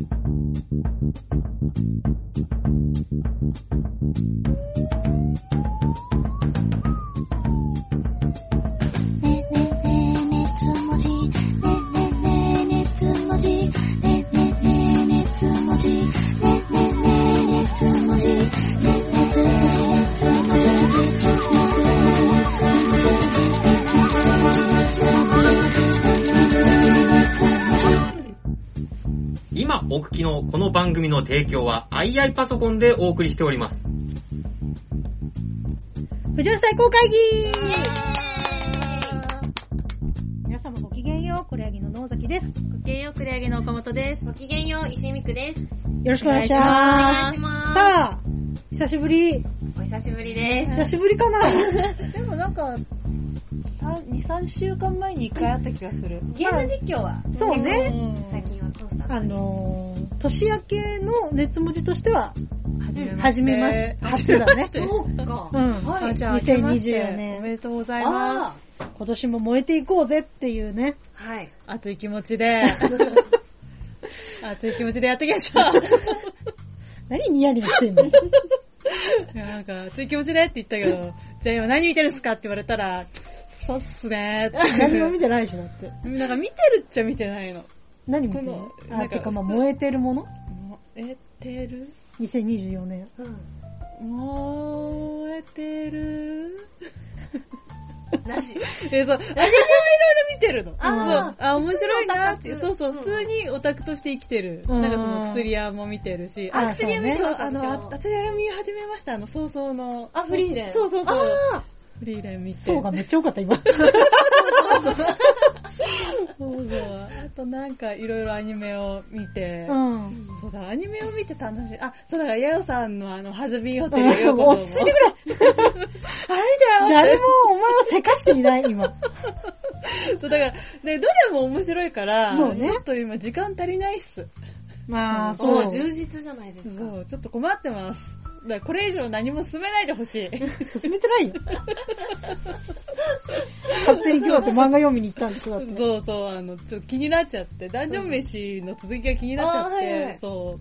ねねねねつもじねねねねつもじねねねねつもじねねねねつもじ今お聞きのこの番組の提供は II パソコンでお送りしております。不純最高会議皆様ごきげんよう、これやぎの野崎です。よごきげんよう、くれあげの岡本です。ごきげんよう、石井美久です。ろしくお願いしお願ます。いします。さあ、久しぶり。お久しぶりです。久しぶりかな でもなんか、2、3週間前に1回あった気がする。ゲーム実況は、そうね。うん最近あに。のー、年明けの熱文字としては、初めまし初めまして、初だね。そうか。うん。はいあじゃあ、明けまして2024おめ年。でとうございまあ今年も燃えていこうぜっていうね。ーはい。す。熱い気持ちで、熱い気持ちでやっていきましょう。何ニヤニヤしてんの？いやなんか、熱い気持ちでって言ったけど、じゃあ今何見てるんすかって言われたら、そうっすねーって。何も見てないし、だって。なんか見てるっちゃ見てないの。何見てる？のあ、このなんかてかまあ燃えてるもの？燃えてる ?2024 年。うん。燃えてる？なし。え、そう、アニメをいろいろ見てるの。あーそうあ、面白いなって。普通のそうそう、普通にオタクとして生きてる。うんなんかその薬屋も見てるし。あ薬屋見てそあの、あ私も薬屋見始めました。あの、早々の。あ、フリーレン。そうそうそう。あフリーレン見て。そうがめっちゃ多かった、今。そうそう。あとなんかいろいろアニメを見て。うん。そうだ、アニメを見て楽しい。あ、そうだ、ヤオさんのあの、ハズビーホテルへよも落ち着いてくれ あれだよ誰もお前をせかしていない、今。そう、だから、で、どれも面白いから、そうねちょっと今時間足りないっす。まあ、ーそう充実じゃないですか。そう、ちょっと困ってます。だこれ以上何も進めないでほしい。進めてないよ。勝手に今日だって漫画読みに行ったんでしょ、だって。そうそう、あの、ちょっと気になっちゃって、ダンジョン飯の続きが気になっちゃって、はいはいそ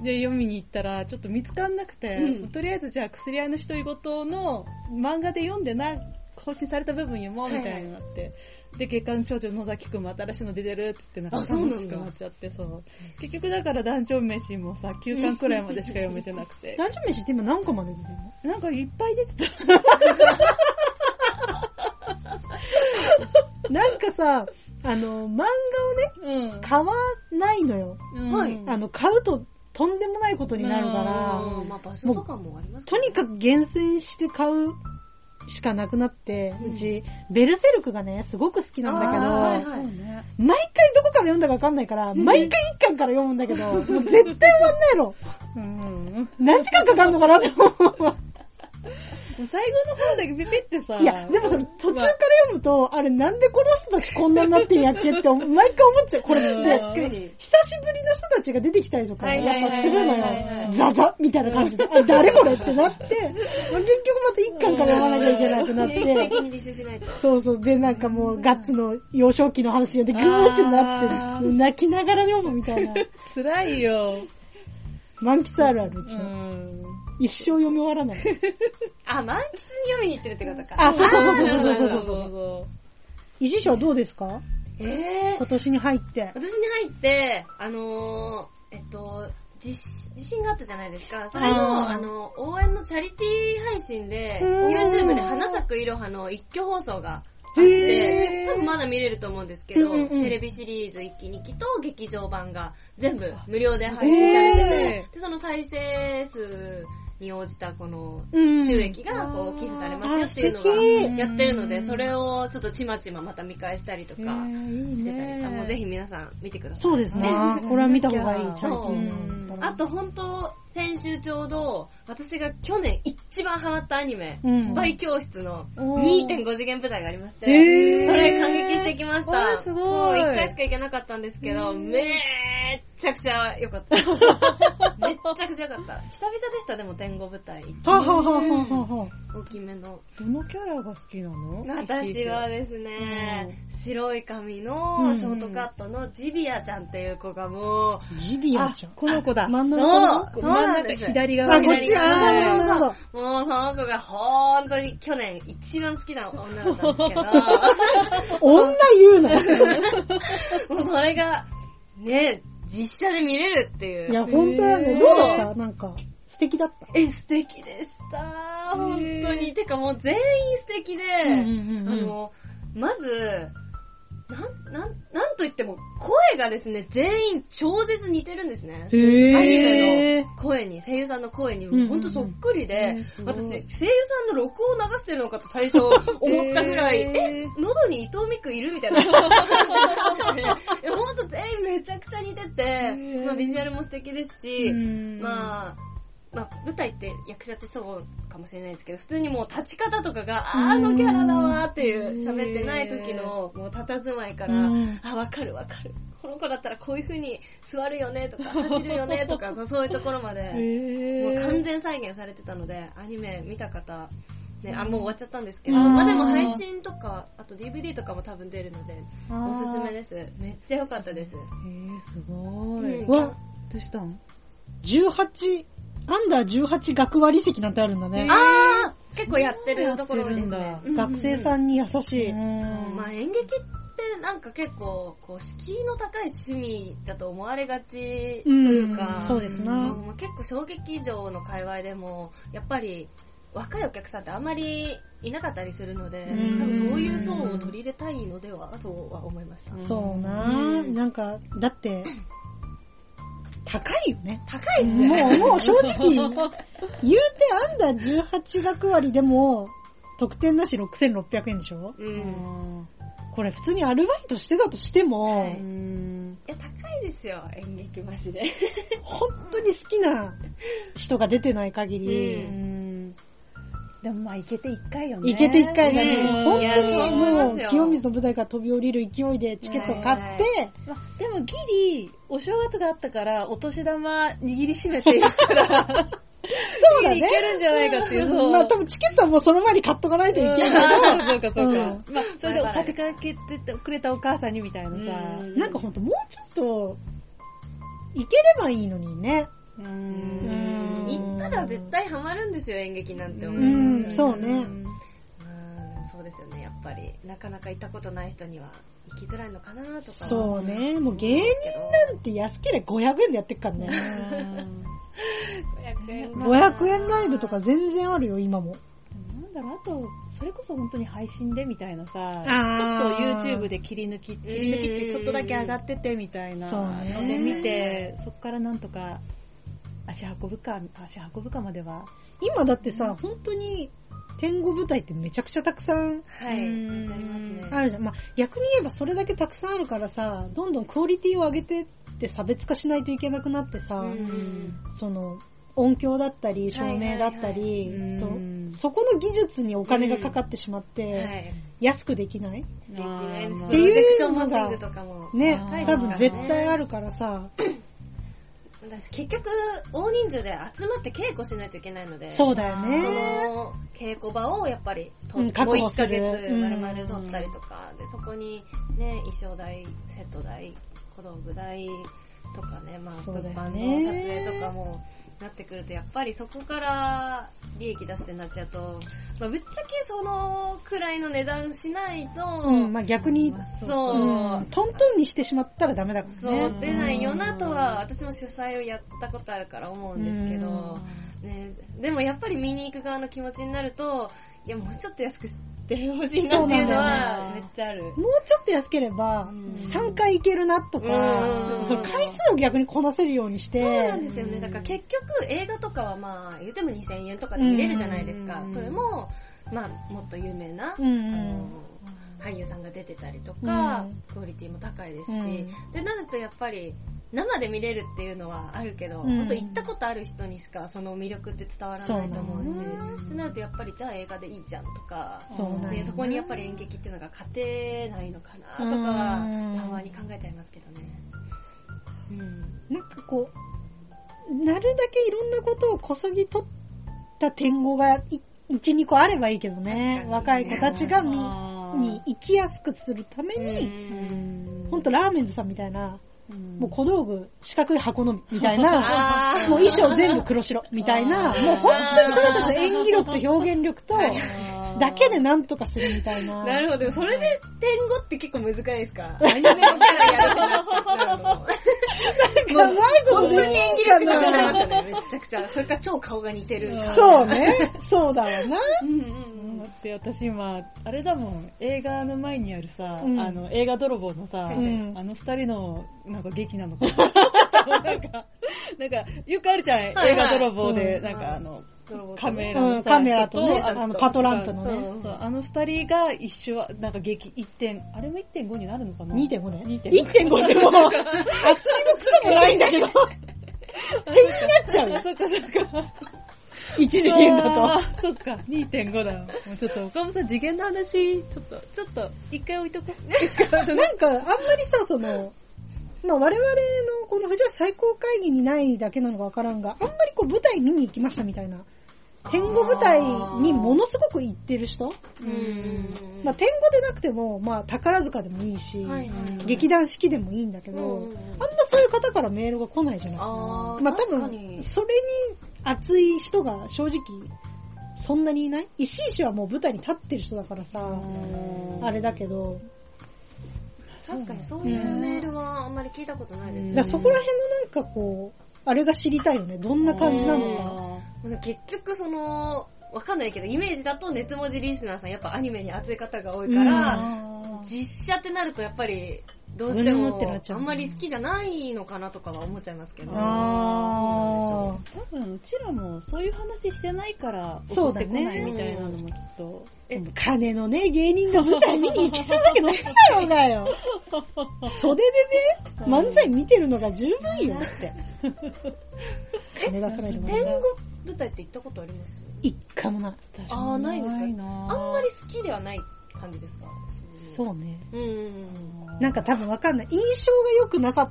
う。で、読みに行ったら、ちょっと見つかんなくて、うんとりあえずじゃあ薬屋の独り言の漫画で読んでな、更新された部分読もうみたいになって、で、月刊少女野崎くんも新しいの出てるって言って、なんか楽しくなっちゃって、そう。結局だからダンジョン飯もさ、9巻くらいまでしか読めてなくて。男女飯って今何個まで出てるの？なんかいっぱい出てた。なんかさ、あの、漫画をね、うん。買わないのよ。はいあの、買うととんでもないことになるから、うんまあ場所とかもありますとにかく厳選して買うしかなくなって、うち、ベルセルクがね、すごく好きなんだけど、あーはいはいそうね。毎回どこから読んだかわかんないから、毎回一巻から読むんだけど、もう絶対終わんないの。うん。何時間かかんのかなと思う。もう最後の方だけピピってさ。いや、でもそれ途中から読むと、あれなんでこの人たちこんなになってんやっけって 毎回思っちゃう。これ確かに。久しぶりの人たちが出てきたりとか、やっぱするのよ。ザザみたいな感じで、あ、誰これってなって、まあ結局また一巻から読まなきゃいけなくなって。そうそう、でなんかもうガッツの幼少期の話読んでグーってなあって、泣きながら読むみたいな。辛いよ。満喫あるある、うちうの。ん。一生読み終わらない。あ、満喫に読みに行ってるってことか。あそうそうそうそうそうそうそ維持者はどうですか？え今年に入って。私に入って、あのー、えっと、地地震があったじゃないですか。それの、あの、応援のチャリティー配信で、うん YouTube で花咲くいろはの一挙放送があっへて、ー多分まだ見れると思うんですけど、うんうんうんテレビシリーズ1期2期と劇場版が全部無料で配信されてて、へで、その再生数に応じたこのうん収益がこう寄付されますよっていうのがやってるので、それをちょっとちまちままた見返したりとかしてたり、ねあもうぜひ皆さん見てください。そうですね。これは見た方がいい、チャリテ。あと本当、先週ちょうど、私が去年一番ハマったアニメ、うんスパイ教室のおー2.5次元舞台がありまして、それ感激してきました。すごいもう1回しか行けなかったんですけど、めっちちゃくちゃ良かった。めっちゃくちゃ良かった。久々でした、でも天狗舞台。大きめの。どのキャラが好きなの？私はですね、白い髪のショートカットのジビアちゃんっていう子がもう、ジビアちゃん。この子だ。真んそ中う、そう真ん中なんです。あ、左側にこっち、あー、なるほど、なるほど。もうその子がほんとに去年一番好きな女だったんですけど、女言うな。もうそれが、ね、実写で見れるっていう。いや、本当だね。どうだった？なんか、素敵だった。え、素敵でした。本当に。てかもう全員素敵で、うんうんうんあの、まず、なん、なん、なんといっても、声がですね、全員超絶似てるんですね。へアニメー。の声に、声優さんの声にほんとそっくりで、私、声優さんの録音を流してるのかと最初思ったぐらい、え喉に伊藤美久いるみたいな。えほんと全員めちゃくちゃ似てて、ーまあビジュアルも素敵ですし、うんまあ、まあ、舞台って役者ってそうかもしれないですけど、普通にもう立ち方とかが、ああのキャラだわーっていう、喋ってない時の、もう佇まいから、うん。あ、わかるわかる。この子だったらこういう風に座るよねとか、走るよねとか、そういうところまで、もう完全再現されてたので、アニメ見た方、ね、あ、もう終わっちゃったんですけど、うんまあでも配信とか、あと DVD とかも多分出るので、おすすめです。めっちゃ良かったです。へーすごい。うん。うわ、どうしたん？18、アンダー18学割席なんてあるんだね。あー結構やってるところですね。学生さんに優しい。うん。まあ演劇ってなんか結構、こう、敷居の高い趣味だと思われがちというか、うん。そうですな。まあ、結構小劇場の界隈でも、やっぱり若いお客さんってあんまりいなかったりするので、うん。多分そういう層を取り入れたいのではとは思いました。そうな。うん。なんか、だって、高いよね。高いっすね。もう、もう正直、言うてアンダー18学割でも、特典なし6600円でしょ？うん。これ普通にアルバイトしてたとしても、はいうんいや、高いですよ、演劇マジで。本当に好きな人が出てない限うり、うんでもまあ、いけて一回よね。行けて一回だね。うん本当にもう清水の舞台から飛び降りる勢いでチケットを買って、まあでもギリ、お正月があったから、お年玉握りしめていったら、そうだねいけるんじゃないかっていう。まあ多分チケットはもうその前に買っとかないといけないけど、うんそうかそうか。うんまあ、それで立てかけてくれたお母さんにみたいなさ。うんなんかほんともうちょっと、行ければいいのにね。ううん行ったら絶対ハマるんですよ、演劇なんて思いうんますよね。そうねうんそうですよね、やっぱり。なかなか行ったことない人には行きづらいのかなとか。そうね。もう芸人なんて安ければ500円でやってっからね。500円500円ライブとか全然あるよ、今も。なんだろう、あと、それこそ本当に配信でみたいなさ、ちょっと YouTube で切り抜き、切り抜きってちょっとだけ上がっててみたいなそうねので見て、そっからなんとか足運ぶか、足運ぶかまでは。今だってさ、本当に天狗舞台ってめちゃくちゃたくさんはい、めっちゃありますね。あるじゃん。まあ、逆に言えばそれだけたくさんあるからさ、どんどんクオリティを上げてって差別化しないといけなくなってさ、うんその、音響だったり、照明だったり、はいはいはいそうんそこの技術にお金がかかってしまって、はい。安くできないできないです。まあっていうプロジェクションマッピングとかも。ね多分絶対あるからさ、私結局、大人数で集まって稽古しないといけないので。そうだよね。その稽古場をやっぱりと、うんもう1確保するヶ月うん丸々取ったりとか、で、そこにね、衣装代、セット代、小道具代とかね、まあ、物販のね撮影とかもなってくると、やっぱりそこから利益出すってなっちゃうと、まあ、ぶっちゃけそのくらいの値段しないと、うん、まあ逆に、そう、う。ん、トントンにしてしまったらダメだからそう、ね。出ないよなとは、私も主催をやったことあるから思うんですけど、ね、でもやっぱり見に行く側の気持ちになると、いや、もうちょっと安くしてほしいなっていうのはめっちゃある。もうちょっと安ければ、3回行けるなとうんか、その回数を逆にこなせるようにして、そうなんですよね。だから結局映画とかはまあ、言っても2000円とかで見れるじゃないですかう。んそれも、まあ、もっと有名な、あの俳優さんが出てたりとか、うん。クオリティも高いですし、うん。で、なるとやっぱり、生で見れるっていうのはあるけど、うん。本当行ったことある人にしかその魅力って伝わらないと思うし、そうなるとやっぱりじゃあ映画でいいじゃんとか、そでそこにやっぱり演劇っていうのが勝てないのかなとか、うん。たまに考えちゃいますけどね。うん。なんかこう、なるだけいろんなことをこそぎ取った天語がい1、2個あればいいけどね。若い子たちがに生きやすくするために、うんほんとラーメンズさんみたいな、うんもう小道具、四角い箱のみみたいな、もう衣装全部黒白みたいな、もう本当にその人たちの演技力と表現力と、だけでなんとかするみたいな。なるほど。それで天語って結構難しいですか？アニメのキャラやるとなんかうまいことできんか演技力がな。めちゃくちゃ。それから超顔が似てる。そうね。そうだわな。うんうんだって私今、あれだもん、映画の前にあるさ、うんあの、映画泥棒のさ、うんあの二人の、なんか劇なのかな。なんか、なんか、よくあるじゃん、はい映画泥棒で、うんなんかあの、うん。カメラのカメラとね、人あの、パトランプのね。うんそうあの二人が一緒は、なんか劇1点、あれも1.5になるのかな？2.5ね。2.5 1.5でも、厚みもクソもないんだけど、点になっちゃうよ。そっかそっか。一次元だと。そっか、2.5だよ。もうちょっと、岡本さん次元の話、ちょっと、ちょっと、一回置いとこう。なんか、あんまりさ、その、まあ我々のこの藤橋最高会議にないだけなのかわからんが、あんまりこう舞台見に行きましたみたいな。天狗舞台にものすごく行ってる人？うん。まあ天狗でなくても、まあ宝塚でもいいし、はいはい劇団四季でもいいんだけど、うんあんまそういう方からメールが来ないじゃない。まあ多確か分、に。それに熱い人が正直、そんなにいない？石井氏はもう舞台に立ってる人だからさ、あれだけど、確かにそういうメールはあんまり聞いたことないですだからそこら辺のなんかこう、あれが知りたいよね。どんな感じなのか。結局その、わかんないけど、イメージだと熱文字リスナーさんやっぱアニメに熱い方が多いから、実写ってなるとやっぱり、どうしてもあんまり好きじゃないのかなとかは思っちゃいますけど。あ多分、うちらもそういう話してないから、そうだね送ってこないみたいなのもきっと。ー金のね、芸人が舞台見に行けるわけないだろうがよ。袖でね、漫才見てるのが十分よって。金出さないとも天狗舞台って行ったことあります？一回もない。あーないんですか？あんまり好きではない感じですか？そうね。う。うんうんなんか多分わかんない。印象が良くなかっ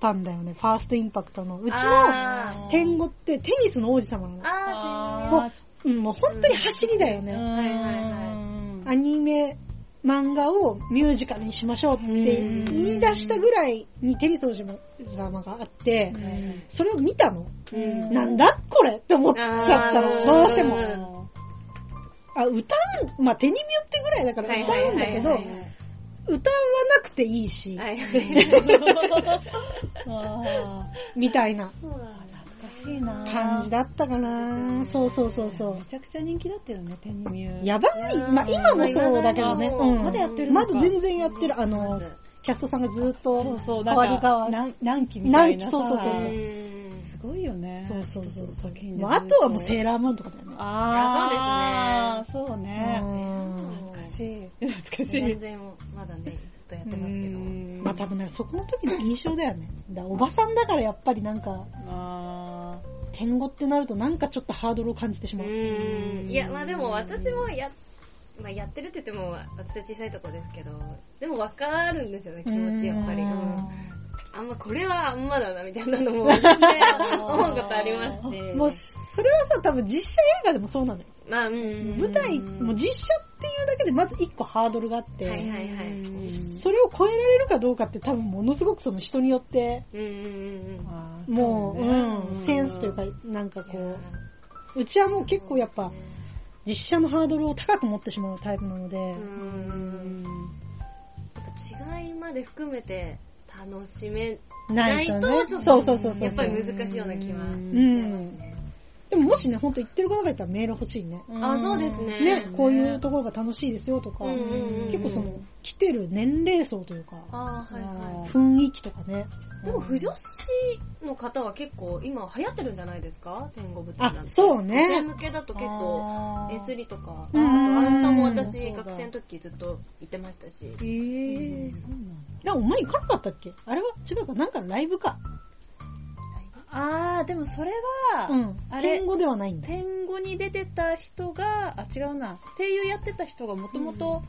たんだよね、ファーストインパクトの。うちあの天狗ってテニスの王子様なの。あもう、うん、もう本当に走りだよね。はいはいはアニメ、漫画をミュージカルにしましょうって言い出したぐらいにテニス王子様があって、それを見たの。なんだ？これって思っちゃったの。どうしても。うんあ、歌う、まあ、手にミュってぐらいだから歌うんだけど歌わなくていいし、みたいなしいな感じだったかな。そうそうそうそうめ。ちゃくちゃ人気だったよね、テニミュー。やばい。まあ、今もそうだけどね。まあうん。まだやってるまだ全然やってる。あの、キャストさんがずっとそうそう、わり変わり。何何期みたいなさ。何期そうそうそうごいよね。そうそうそう作品ああとはもうセーラームーンとかだよね。あー、そうね。うん懐かしい。懐かしい全。然まだね、ずっとやってますけど。うんまあ多分ね、そこの時の印象だよね。だおばさんだからやっぱりなんか、あ天狗ってなるとなんかちょっとハードルを感じてしまう。うん。いや、まあでも私もや、まあやってるって言っても私は小さいとこですけど、でもわかるんですよね、気持ちやっぱり。あんまこれはあんまだなみたいなのも思うことありますし。もう、それはさ、多分実写映画でもそうなのよ。まあ、うんうん。舞台、もう実写っていうだけでまず一個ハードルがあって、はいはいはい。それを超えられるかどうかって多分ものすごくその人によって、うんうんうんもう、そうん、センスというか、なんかうん。こう、うちはもう結構やっぱ、実写のハードルを高く持ってしまうタイプなので、う。うん違いまで含めて楽しめないとちょっ。とそうそうそうそう。やっぱり難しいような気はしうんちゃいますね。でももしね、ほんと言ってる方がいたらメール欲しいね。あ、そうですね。ね、こういうところが楽しいですよとか、結構その、来てる年齢層というか、あーはいは雰囲気とかね。い。でも、不女子の方は結構今流行ってるんじゃないですか？天国舞台なんあて。そうね女性向けだと結構、S リとか、あアンスタも私だ学生の時ずっと行ってましたし。えー、そうなんだ。あ、お前行かなかったっけ？あれは？違うかなんかライブか。あー、でもそれは、うん。あれ天語ではないんだ。天語に出てた人が、あ、違うな。声優やってた人がもともと、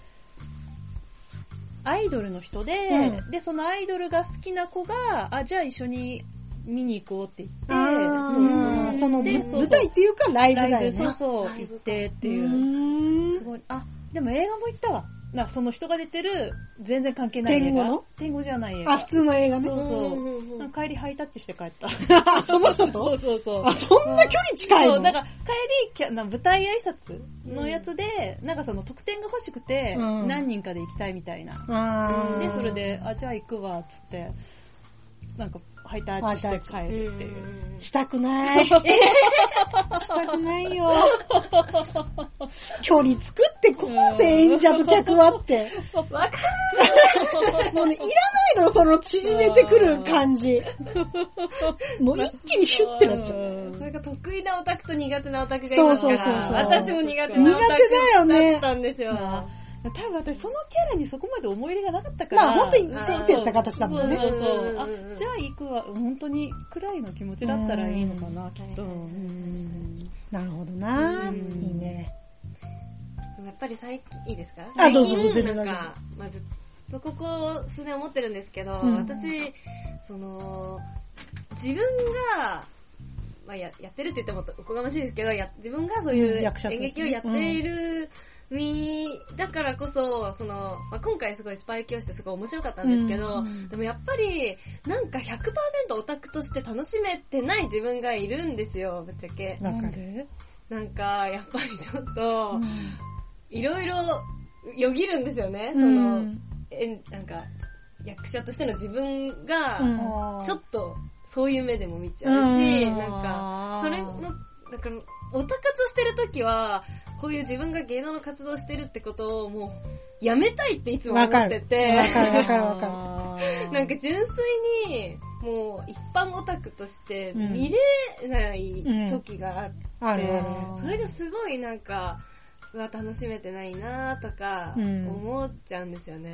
アイドルの人で、うんで、そのアイドルが好きな子が、あ、じゃあ一緒に見に行こうって言って、うーその舞台っていうかライブライブ、だよね。そうそう、行ってってういう。すごい。あ、でも映画も行ったわ。なんかその人が出てる、全然関係ない映画。天狗の？天狗じゃない映画。あ、普通の映画ねそ。うそう。うんうんうんなんか帰りハイタッチして帰った。あその人そとうそうそう。あ、そんな距離近いの？そう、なんか帰りキャ、な舞台挨拶のやつで、なんかその特典が欲しくて、うん何人かで行きたいみたいな。あーで、それで、あ、じゃあ行くわ、つって、なんか、ハイタッチして帰るっていう。したくない。したくないよ。距離作ってこうぜ、演者と客はって。わかもうね、いらないのよ、その縮めてくる感じ。もう一気にシュッてなっちゃう。それが得意なオタクと苦手なオタクがいますから。そうそうそうそう私も苦手なオタ苦手だよねクだったんですよ。多分私そのキャラにそこまで思い入れがなかったから。まあ本当についてった形だもんね。そうそうそう。うんあ、じゃあ行くわ。本当にくらいの気持ちだったらいいのかな、きっと。なるほどな。うん。いいね。でもやっぱり最近、いいですか？あ最どうぞどうぞ近、全然なんか、まあ、ずっとここ数年思ってるんですけど、うん。私、その、自分が、まあ、ややってるって言ってもおこがましいですけど、や自分がそういう演劇をやっている身だからこそ、その、まあ、今回すごいスパイ教室すごい面白かったんですけど、うんでもやっぱり、なんか100%オタクとして楽しめてない自分がいるんですよ、ぶっちゃけ。わかる。なんで？なんか、やっぱりちょっと、いろいろよぎるんですよね。その、うんえなんか、役者としての自分が、うんちょっと、そういう目でも見ちゃうし、うんなんか、それの、なんか、オタ活してる時は、こういう自分が芸能の活動してるってことをもう、やめたいっていつも思。ってて、わかるわかるわかか なんか純粋に、もう一般オタクとしてうん見れない時があって、る。あるある。それがすごいなんか、うわ、楽しめてないなとか、うん思っちゃうんですよね。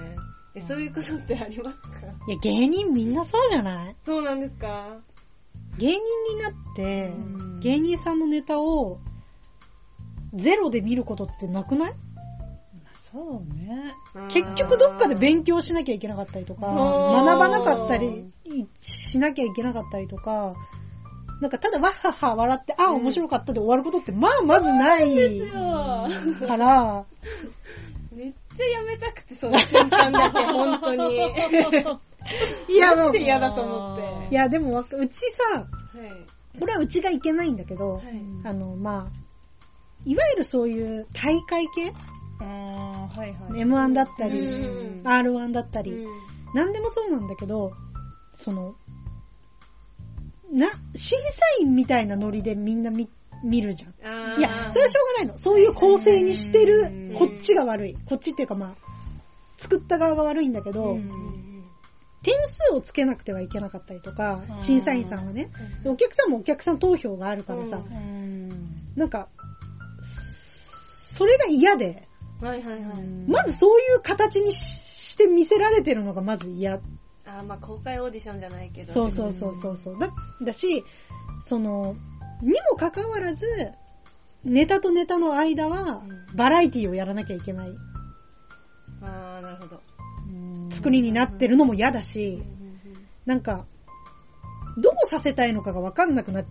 え、そういうことってありますか？いや、芸人みんなそうじゃない？そうなんですか？芸人になってうん、芸人さんのネタを、ゼロで見ることってなくない？そうね。結局どっかで勉強しなきゃいけなかったりとか、学ばなかったりしなきゃいけなかったりとか、なんかただわっはっは笑って、ああ面白かったで終わることってまあまずないから、めっちゃやめたくて、その瞬間だけ、本当に。いやもう嫌だと思って。いやでもうちさ、はい。これはうちがいけないんだけど、はい。あのまあ、いわゆるそういう大会系？はいはい。?M1 だったり、うん R1 だったり、うんなんでもそうなんだけど、その、な、審査員みたいなノリでみんな見、見るじゃん。いや、それはしょうがないの。そういう構成にしてうるん、こっちが悪い。こっちっていうかまあ、作った側が悪いんだけど、うん点数をつけなくてはいけなかったりとかう、ん審査員さんはね。でお客さんもお客さん投票があるからさ、なんか、そそれが嫌で、はいはいはい。まずそういう形にしして見せられてるのがまず嫌あーまあ公開オーディションじゃないけど。そうそうそうそうそう。だ、だし、その、にもかかわらず、ネタとネタの間はうん、バラエティをやらなきゃいけないあーなるほど。作りになってるのも嫌だし、なんか、どうさせたいのかがわかんなくなっ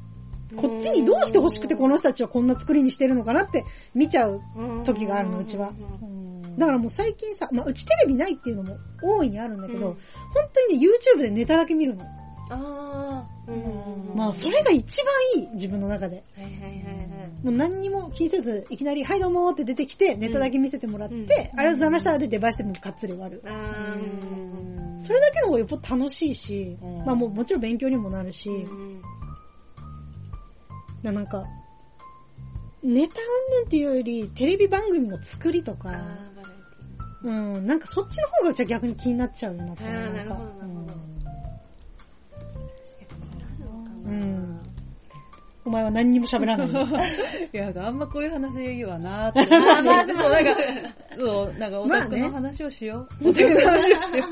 こっちにどうして欲しくてこの人たちはこんな作りにしてるのかなって見ちゃう。時があるのうちはだからもう最近さ、まあうちテレビないっていうのも大いにあるんだけど、うん本当にね、YouTube でネタだけ見るの。あーうんまあそれが一番いい、自分の中で。はいはいはいはい。もう何にも気にせず、いきなり、はいどうもって出てきて、ネタだけ見せてもらって、うんありがとうございましたで出囃子でもうがっつり終わる。それだけの方がよっぽど楽しいし、うんまあもうもちろん勉強にもなるし、うんななんか、ネタ云々っていうより、テレビ番組の作りとか、うん、なんかそっちの方がうちは逆に気になっちゃうよなったィー。あーなるほどなるほど。うん。お前は何にも喋らないの？いや、あんまこういう話言うわなーって。まあまあでもなんか、そう、なんかオタクの話をしよう。オタクの話をしよ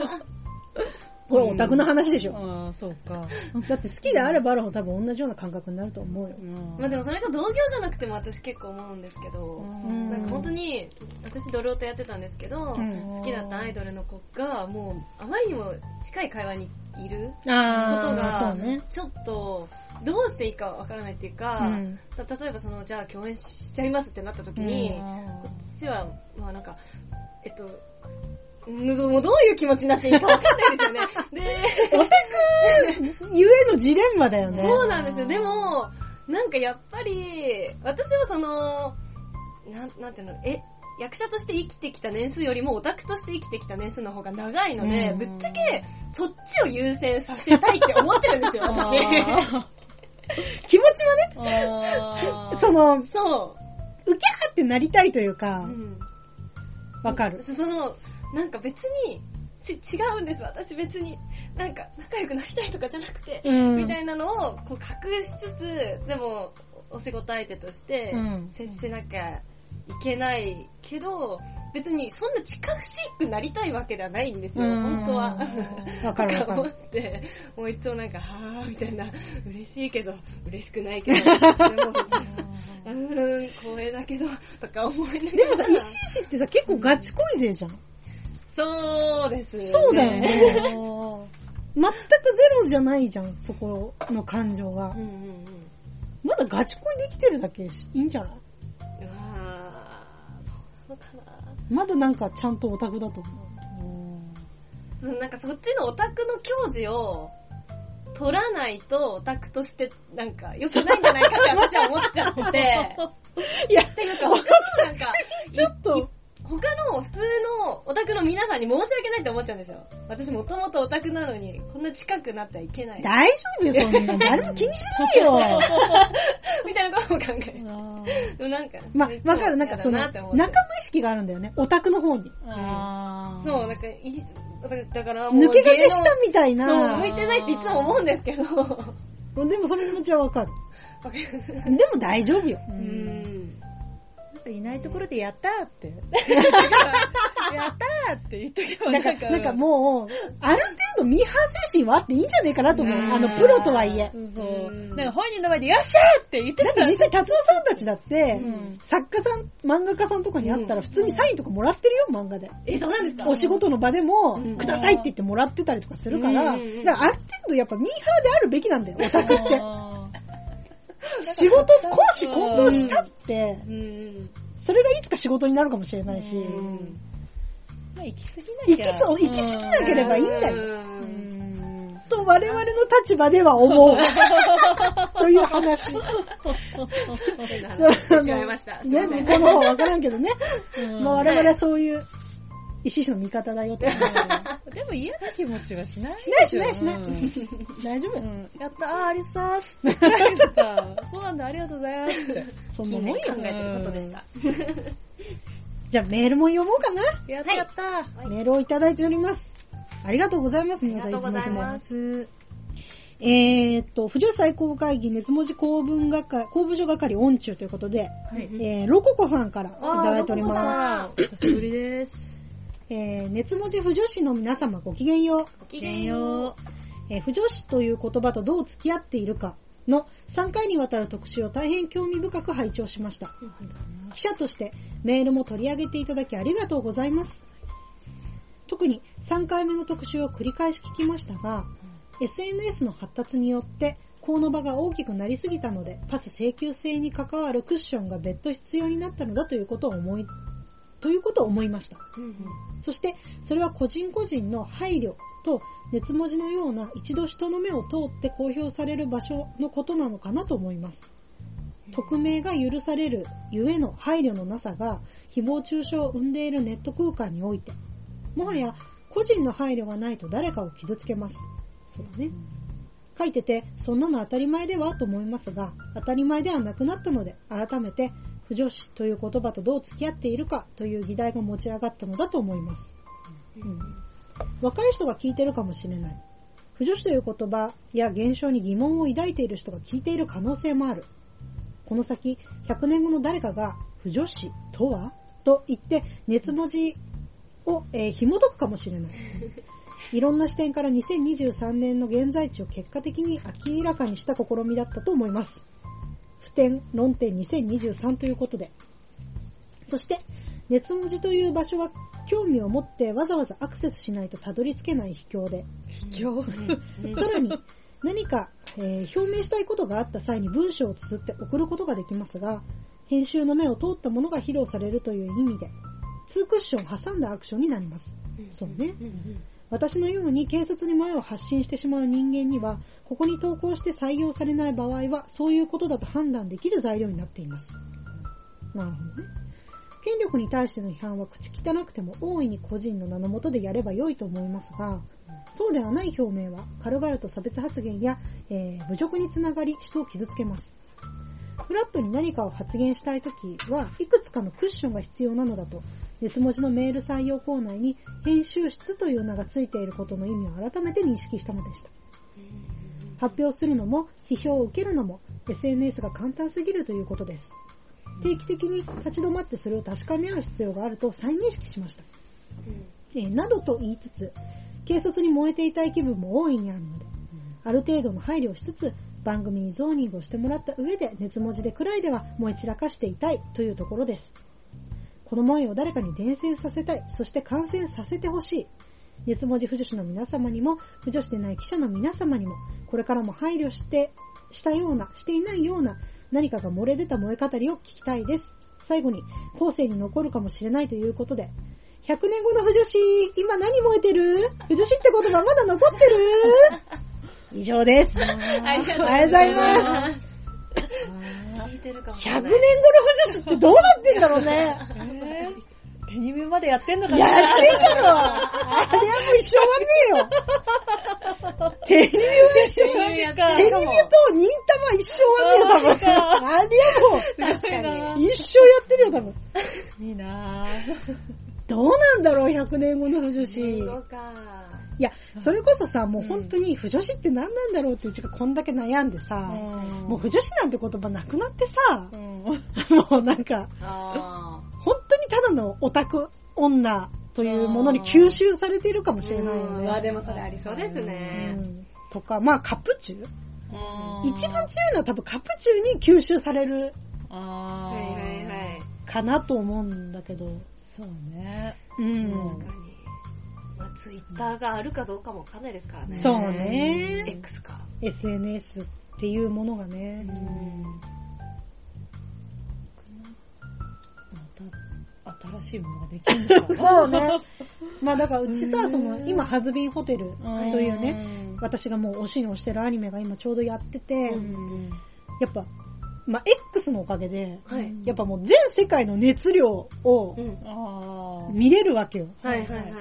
これオタクの話でしょ。ああ、そうか。だって好きであればあるほど多分同じような感覚になると思うよ。まあでもそれが同業じゃなくても私結構思うんですけど、んなんか本当に、私ドルオタやってたんですけど、ん好きだったアイドルの子が、もう、あまりにも近い会話にいるあことが。ちょっと、どうしていいかわからないっていうか、うんた例えばその、じゃあ共演しちゃいますってなった時に、こっちは、まあなんか、えっと、うんもうどういう気持ちになっていいかわかんないですよね。で、ゆえのジレンマだよね。そうなんですよ。でも、なんかやっぱり、私はその、なん、なんていうの、え、役者として生きてきた年数よりもオタクとして生きてきた年数の方が長いので、うんぶっちゃけそっちを優先させたいって思ってるんですよ、私。気持ちはね、あその、そウキャーってなりたいというかう。う、ん。わかる。その、なんか別に、ち、違うんです、私別に。なんか、仲良くなりたいとかじゃなくて、うんみたいなのを、こう隠しつつ、でも、お仕事相手としてうん、接しなきゃいけないけど、別にそんな近しくなりたいわけではないんですよ、うん本当は。わかるわか 思っる。て、もういつもなんか、はぁーみたいな、嬉しいけど、嬉しくないけど、うーん、光栄だけど、とか思いながら。でもさ、石石ってさ、結構ガチ恋勢じゃん。そうです、ね。そうだよね。全くゼロじゃないじゃん、そこの感情がうん。うんうん。まだガチ恋できてるだけしいいんじゃない？うわーそうなのかなまだなんかちゃんとオタクだと思うんなんかそっちのオタクの矜持を取らないとオタクとしてなんか良くないんじゃないかって私は思っちゃってて。う。いや、っていうか他のなんか、ちょっと、他の普通のオタクの皆さんに申し訳ないって思っちゃうんですよ。私もともとオタクなのに、こんな近くなってはいけない。大丈夫よ、そんな。誰も気にしないよ。みたいなことも考える。でもなんか、まあ、わかる、なんかその、仲間意識があるんだよね。オタクの方に。そう、なんか、いだからもう抜け駆けした芸みたい能そう、な。向いてないっていつも思うんですけど。でもその気持ちはわかる。でも大丈夫よ。う。うんん。なんかいないところでやったーって。やったーって言っとけばだから、なんかもう、ある程度ミーハー精神はあっていいんじゃねえかなと思う。うんあの、プロとはいえ。そうう。んなんか本人の前でよっしゃーって言ってただって実際、達夫さんたちだって、うん作家さん、漫画家さんとかに会ったら普通にサインとかもらってるよ、漫画で。え、そうなんですか？お仕事の場でもうん、くださいって言ってもらってたりとかするから、だからある程度やっぱミーハーであるべきなんだよ、オタクって。あ仕事、公私混同したって、うん。それがいつか仕事になるかもしれないし、まあ行き過ぎな行き行き過ぎなければいいん。だよ。と我々の立場では思う。という話。変な話してしまいました。ね、向こうの方わからん。けどね。うん。まあ我々はそういう、石師の味方だよって話で。でも嫌な気持ちはしないしないしないしないうん 大丈夫よ。うんやったー、ありさーすさ、そうなんだ、ありがとうございますって。そんなもんよ考。えてることでした。じゃあメールも読もうかな。やったやったー。メールをいただいております。ありがとうございます、皆さん。ありがとうございまつもいつもえーっと、富士最高会議熱文字公文係、公文書係音中ということで、はい。えー、ロココさんからいただいております。あー、久しぶりです。えー、熱文字不女子の皆様ごきげんよう。ごきげんよえー不女子という言葉とどう付き合っているかの3回にわたる特集を大変興味深く拝聴しました。記者としてメールも取り上げていただきありがとうございます。特に3回目の特集を繰り返し聞きましたが、SNS の発達によって、この場が大きくなりすぎたので、パス請求制に関わるクッションが別途必要になったのだということを思い、ということを思いました。そして、それは個人個人の配慮と熱文字のような一度人の目を通って公表される場所のことなのかなと思います。匿名が許されるゆえの配慮のなさが誹謗中傷を生んでいるネット空間において、もはや個人の配慮がないと誰かを傷つけます。そうだね。書いてて、そんなの当たり前ではと思いますが、当たり前ではなくなったので、改めて、不女子という言葉とどう付き合っているかという議題が持ち上がったのだと思います。うん、若い人が聞いてるかもしれない。不女子という言葉や現象に疑問を抱いている人が聞いている可能性もある。この先、100年後の誰かが、不女子とはと言って、熱文字を、えー紐解くかもしれない。いろんな視点から2023年の現在地を結果的に明らかにした試みだったと思います。普天論点2023ということで。そして、熱文字という場所は興味を持ってわざわざアクセスしないとたどり着けない秘境で、卑怯。さらに何か、えー表明したいことがあった際に文章を綴って送ることができますが、編集の目を通ったものが披露されるという意味で、2クッションを挟んだアクションになります。そうね。私のように軽率に前を発信してしまう人間には、ここに投稿して採用されない場合は、そういうことだと判断できる材料になっています。なるほどね。権力に対しての批判は口汚くても大いに個人の名のもとでやれば良いと思いますが、そうではない表明は軽々と差別発言や、えー侮辱につながり人を傷つけます。フラットに何かを発言したいときは、いくつかのクッションが必要なのだと、熱文字のメール採用コーナーに編集室という名がついていることの意味を改めて認識したのでした。発表するのも、批評を受けるのも、SNS が簡単すぎるということです。定期的に立ち止まってそれを確かめ合う必要があると再認識しました。えーなどと言いつつ、軽率に燃えていたい気分も大いにあるので、ある程度の配慮をしつつ、番組にゾーニングをしてもらった上で熱文字でくらいでは燃え散らかしていたいというところです。この萌えを誰かに伝染させたい、そして感染させてほしい。熱文字不女子の皆様にも、不女子でない記者の皆様にも、これからも配慮して、したような、していないような、何かが漏れ出た燃え語りを聞きたいです。最後に、後世に残るかもしれないということで、100年後の不女子、今何燃えてる？不女子って言葉まだ残ってる？以上です。ありがとうございます。聞いてるかもし100年後のれない。不女子ってどうなってんだろうね。えー手に目までやってんのかやなってんだろあれはもう一生終わんねえよ。テレビは一生終わんねえよ。かテレビと忍たま一生終わんねえよ、多分。あれはもう、確か一生やってるよ、多分。に。いいなぁ。どうなんだろう、100年後の不女子。いや、それこそさ、もう本当に不女子って何なんだろうってうちがこんだけ悩んでさ、もう不女子なんて言葉なくなってさ、うん。もうなんか、あ本当にただのオタク女というものに吸収されているかもしれないよね。まあでもそれありそうですうね。んとか、まあカプチュ一番強いのは多分カプチュに吸収されるあーはいはいはい。かなと思うんだけど。そうね。うん。確かに。まあツイッターがあるかどうかもわかんないですからね。そうね。X か。SNS っていうものがね。また新しいものができるのかなそうね。まあだからうちさ、その、今、ハズビンホテルというね、ね。私がもう推しに推してるアニメが今ちょうどやってて、うんやっぱ、まあ X のおかげで、はい。やっぱもう全世界の熱量を見れるわけよ。はいはいはい。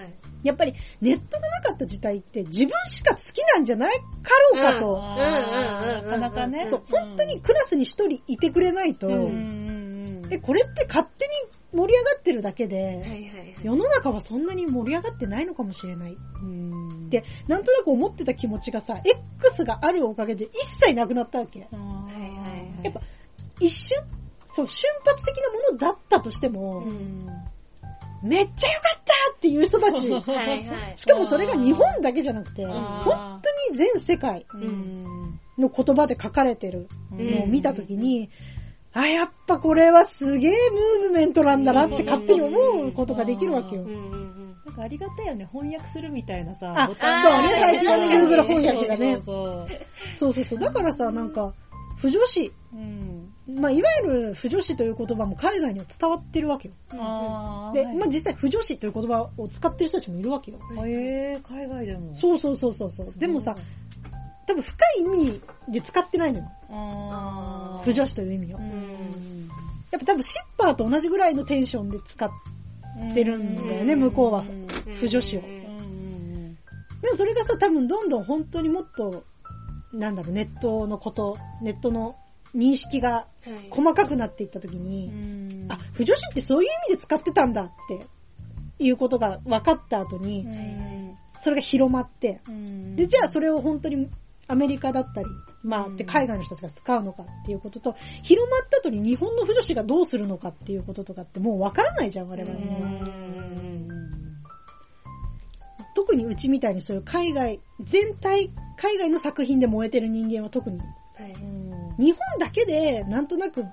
やっぱりネットがなかった時代って自分しか好きなんじゃないかろうかと、あうんうんうんうんーなかなかね。そう、本当にクラスに一人いてくれないと。え、これって勝手に盛り上がってるだけで。世の中はそんなに盛り上がってないのかもしれない。うんで、なんとなく思ってた気持ちがさ、X があるおかげで一切なくなったわけ。やっぱ、一瞬、そう、瞬発的なものだったとしても、うんめっちゃ良かったっていう人たち。はいはい。しかもそれが日本だけじゃなくて、本当に全世界うん。の言葉で書かれてるうん。のを見たときに、あ、やっぱこれはすげえムーブメントなんだなって勝手に思うことができるわけよ。なんかありがたいよね、翻訳するみたいなさ、あそうねが最近 Google 翻訳がね。そうそう。そうそうそう。だからさ、なんか、不女子、うん。まあ、いわゆる不女子という言葉も海外には伝わってるわけよ。で、あーはいまあ、実際不女子という言葉を使ってる人たちもいるわけよ。へー海外でも。そうそうそうそうそう。でもさ、多分深い意味で使ってないのよ。あー不女子という意味を。うやっん。ぱ多分シッパーと同じぐらいのテンションで使っってるんだよね、うん向こうは。うん不女子をでもそれがさ、多分どんどん本当にもっと、なんだろう、ネットのこと、ネットの認識がはい。細かくなっていった時うに、ん。あ、不女子ってそういう意味で使ってたんだって、いうことが分かった後に、うんそれが広まって、うん。で、じゃあそれを本当にアメリカだったり、まあ、うん。で海外の人たちが使うのかっていうことと、広まった後に日本の不女子がどうするのかっていうこととかってもう分からないじゃん、我々には。うん特にうちみたいにそういう海外、全体、海外の作品で燃えてる人間は特に、はい。日本だけでなんとなく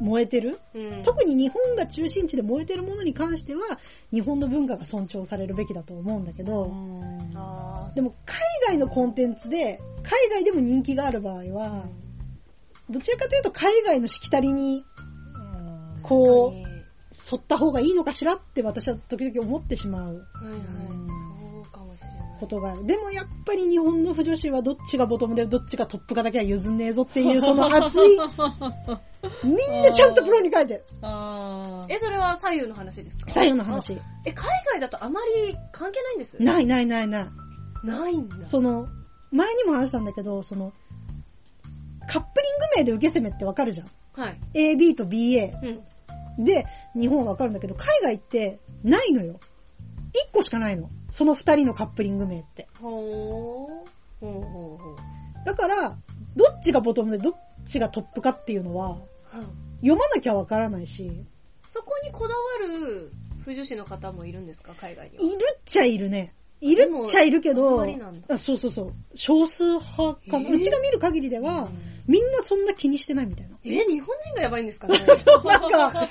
燃えてる、うん。特に日本が中心地で燃えてるものに関しては、日本の文化が尊重されるべきだと思うんだけど、あでも海外のコンテンツで、海外でも人気がある場合は、どちらかというと海外のしきたりに、ーこう、沿った方がいいのかしらって私は時々思ってしまう。にはいはい。ことがある。でもやっぱり日本の不女子はどっちがボトムでどっちがトップかだけは譲んねえぞっていうその熱い、みんなちゃんとプロに書いてる。え、それは左右の話ですか？左右の話。あえ、海外だとあまり関係ないんです？ないないないない。ないんだ。その、前にも話したんだけど、その、カップリング名で受け攻めってわかるじゃん。はい。A, B と BA。うん。で、日本はわかるんだけど、海外ってないのよ。一個しかないの。その二人のカップリング名って。ほー。ほうほうほう。だから、どっちがボトムでどっちがトップかっていうのは、はい読まなきゃわからないし、そこにこだわる不女子の方もいるんですか？海外には。いるっちゃいるね。いるっちゃいるけど、あそうそうそう。少数派かな、えー。うちが見る限りでは、みんなそんな気にしてないみたいな。え、日本人がやばいんですかね？なんか、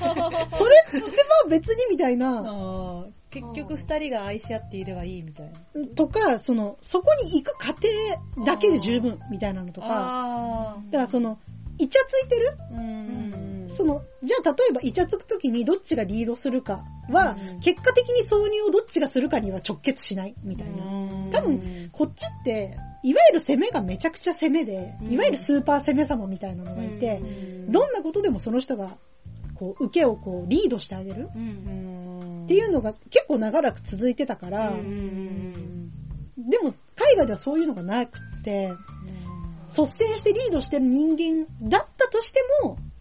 それってまあ別にみたいな、結局二人が愛し合っていればいいみたいな。とか、その、そこに行く過程だけで十分みたいなのとか、あだからその、イチャついてる？ーうんその、じゃあ例えばイチャつくときにどっちがリードするかは、うん。結果的に挿入をどっちがするかには直結しないみたいな。うん。多分、こっちって、いわゆる攻めがめちゃくちゃ攻めで、うん。いわゆるスーパー攻め様みたいなのがいて、うん。どんなことでもその人が、こう、受けをこう、リードしてあげるっていうのが結構長らく続いてたから、でも海外ではそういうのがなくって、率先してリードしてる人間だったとしても、うん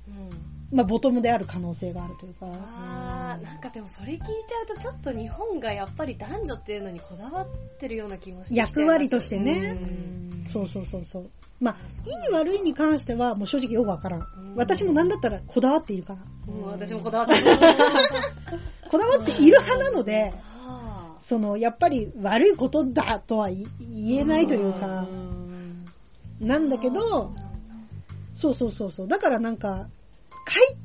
まあボトムである可能性があるというか、あー、なんかでもそれ聞いちゃうとちょっと日本がやっぱり男女っていうのにこだわってるような気もして役割としてねうんそうそうそうそう。まあ、いい悪いに関してはもう正直よくわからん。ん私もなんだったらこだわっているから。もう私もこだわってる。こだわっている派なので、あその、やっぱり悪いことだとは言言えないというか、なんだけど、そうそうそうそう。だからなんか、書い、書い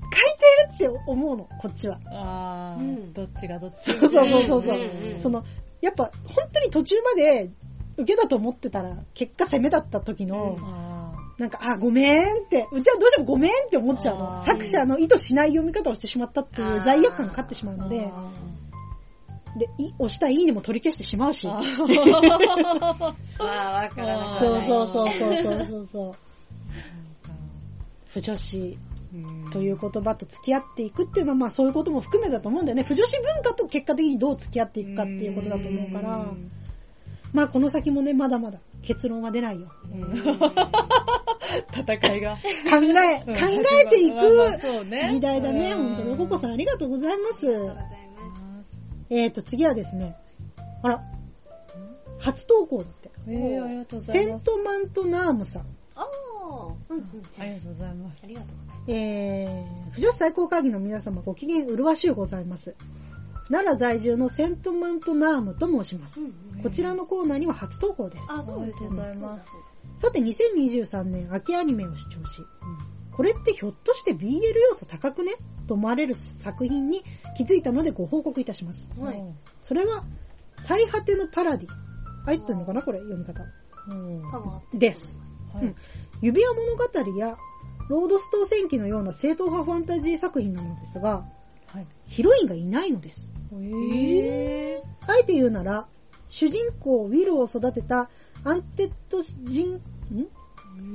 てるって思うの、こっちは。あーうんどっちがどっち？そうそうそうそうそううんうんその、やっぱ本当に途中まで受けだと思ってたら、結果攻めだった時の、あなんか、あ、ごめんって、うちはどうしてもごめんって思っちゃうの。作者の意図しない読み方をしてしまったっていう罪悪感が勝ってしまうーので、あで、い押したいいねも取り消してしまうし。ーああ。ああ、わからないそうそうそうそうそうそう。不女子ーという言葉と付き合っていくっていうのはまあそういうことも含めだと思うんだよね。不女子文化と結果的にどう付き合っていくかっていうことだと思うから、まあこの先もね、まだまだ結論は出ないよ。戦いが。考え、考えていくそうね議題だね。うん本当ロココさんありがとうございます。ありがとうございます。えーと、次はですね、あら、初投稿だって。えー、ありがとうございセンます。トマントナームさん。ああ、うんうん。ありがとうございますあ。りがとうございます。えー、不女子最高会議の皆様ご機嫌麗しゅうございます。奈良在住のセントマントナームと申します。こちらのコーナーには初投稿です。あ、そうですよね。ありがとうございますさて2023年秋アニメを視聴し、これってひょっとして BL 要素高くね？と思われる作品に気づいたのでご報告いたします。はい。それは、最果てのパラディ。入ってんのかな？これ読み方。うんです。はいうん指輪物語や、ロードストー戦記のような正統派ファンタジー作品なのですが、はい。ヒロインがいないのです。えあえて言うなら、主人公ウィルを育てたアンデッド人、ん？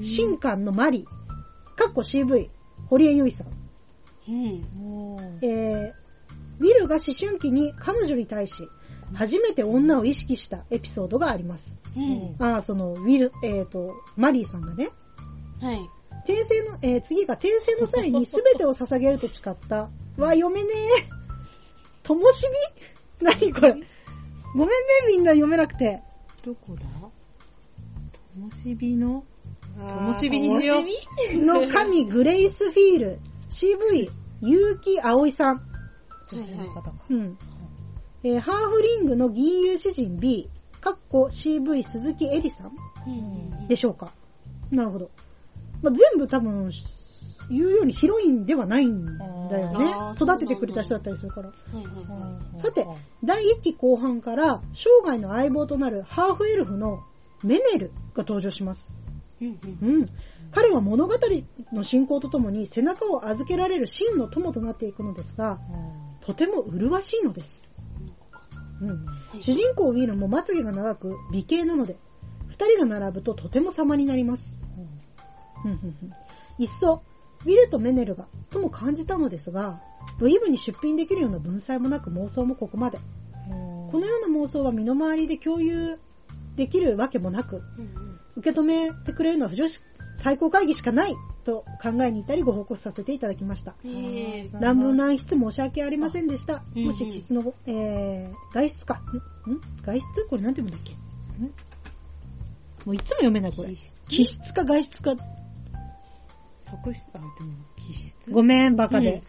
神官のマリー、かっこ CV、堀江由衣さん。えー、ウィルが思春期に彼女に対し、初めて女を意識したエピソードがあります。うん。ああ、その、ウィル、えっ、と、マリーさんがね、はい。転生の、えー次が転生の際に全てを捧げると誓った。わ、読めねえ。ともしび？何これ？ごめんね、みんな読めなくて。どこだ？ともしびの？ともしびにしようの神 グレイスフィール、CV、結城葵さん。女性の方か。うん。えーハーフリングの義勇詩人 B、かっこ CV 鈴木恵里さんうんでしょうか？なるほど。まあ、全部多分、言うようにヒロインではないんだよね育ててくれた人だったりするから。さて、第1期後半から生涯の相棒となるハーフエルフのメネルが登場します。うん。彼は物語の進行とともに背中を預けられる真の友となっていくのですが、とても麗しいのです。うん。主人公ウィルもまつげが長く美形なので、二人が並ぶととても様になります。うんうんうんいっそ、ウィルとメネルが、とも感じたのですが、ロイブに出品できるような文才もなく妄想もここまで。このような妄想は身の回りで共有できるわけもなく、うん受け止めてくれるのは不女子最高会議しかないと考えに至りご報告させていただきました。乱文乱筆申し訳ありませんでした。もし筆のご、えー、外出か。ん？ん？外出？これなんて読むんだっけ？ん？もういつも読めないこれ。気質か外出か。側室、あ、でも、気質？ごめん、バカで。